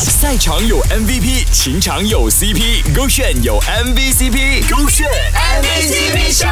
赛场有 MVP，情场有 CP，勾选有 MVCp，勾选 MVCp 秀。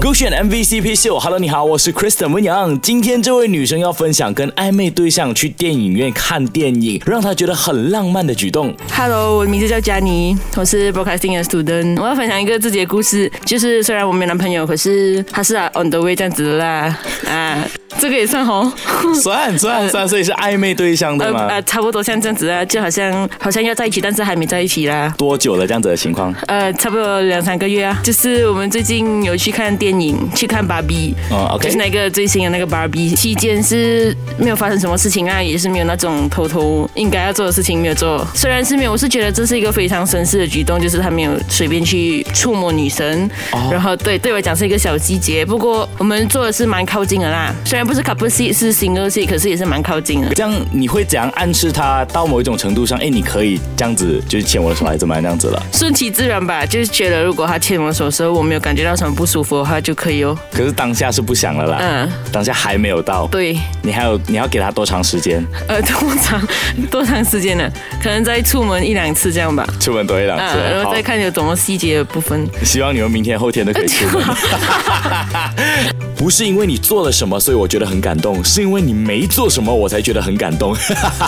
勾选 MVCp 秀，Hello，你好，我是 Kristen 温阳。今天这位女生要分享跟暧昧对象去电影院看电影，让她觉得很浪漫的举动。Hello，我的名字叫佳妮，我是 broadcasting 的 student。我要分享一个自己的故事，就是虽然我没男朋友，可是他是啊 on the way 这样子的啦。啊，这个也算红，算算算，所以是暧昧对象对吗？呃，差不多像这样子啊，就好像好像要在一起，但是还没在一起啦。多久了这样子的情况？呃，差不多两三个月啊，就是我们最近有去看电影，去看芭比，哦，OK 就是那个最新的那个芭比。期间是没有发生什么事情啊，也是没有那种偷偷应该要做的事情没有做。虽然是没有，我是觉得这是一个非常绅士的举动，就是他没有随便去触摸女生，然后对对我讲是一个小细节。不过我们做的是蛮靠近的啦，虽然不是 couple seat 是 single seat，可是也是蛮靠近的。这样你会怎样暗示他到某一种程度上？哎，你可以这样子，就是牵我的手，还是怎么样这样子了？顺其自然吧，就是觉得如果他牵我手的时候，我没有感觉到什么不舒服的话，就可以哦。可是当下是不想了啦，嗯，当下还没有到。对，你还有你要给他多长时间？呃，多长 多长时间呢？可能再出门一两次这样吧。出门多一两次，嗯，然后再看有什么细节的部分。希望你们明天后天都可以出门。不是因为你做了什么，所以我觉得很感动，是因为你没做什么，我才觉得很感动。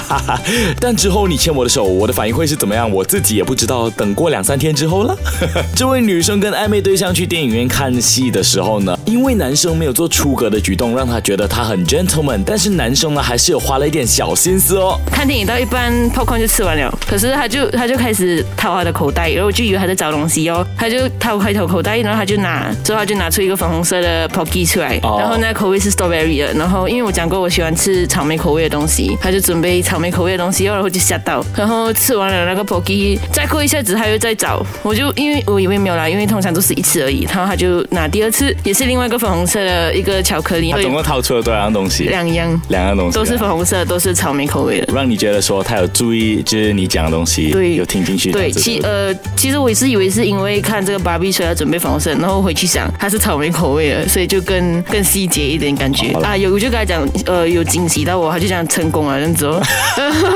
但之后你牵我的手，我的反应会是怎么样，我自己也不知道。等过两三天之后了，这位女生跟暧昧对象去电影院看戏的时候呢，因为男生没有做出格的举动，让她觉得他很 gentleman，但是男生呢还是有花了一点小心思哦。看电影到一半，popcorn 就吃完了，可是他就他就开始掏他的口袋，然后我就以为他在找东西哦，他就掏开头口袋，然后他就拿，之后他就拿出一个粉红色的 pocket 出来，哦然后那个口味是 strawberry 的，然后因为我讲过我喜欢吃草莓口味的东西，他就准备草莓口味的东西，然后就吓到，然后吃完了那个 pocky，再过一下子他又在找，我就因为我以为没有啦，因为通常都是一次而已，然后他就拿第二次，也是另外一个粉红色的一个巧克力，他总共掏出了多少样东西？两样。两样东西啊，都是粉红色，都是草莓口味的。让你觉得说他有注意，就是你讲的东西，对有听进去对，其呃，其实我也是以为是因为看这个芭比，所以要准备粉红色，然后回去想它是草莓口味的，所以就更更细节一点感觉啊。有我就跟他讲，呃，有惊喜到我，他就讲成功了这样子哦。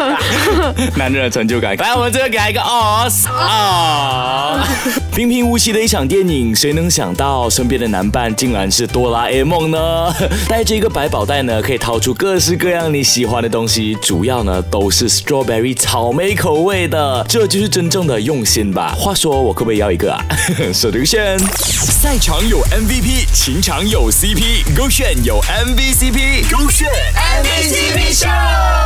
男人的成就感。来，我们这个给他一个 os 啊！平平无奇的一场电影，谁能想到身边的男伴竟然是哆啦 A 梦呢？带着一个百宝袋呢，可以掏出各式各样你喜欢的东西，主要呢都是 strawberry 草莓口味的，这就是真正的用心吧。话说，我可不可以要一个啊？手头选。赛场有 MVP，情场有 CP，勾选有 MVCp，勾选 MVCp 秀。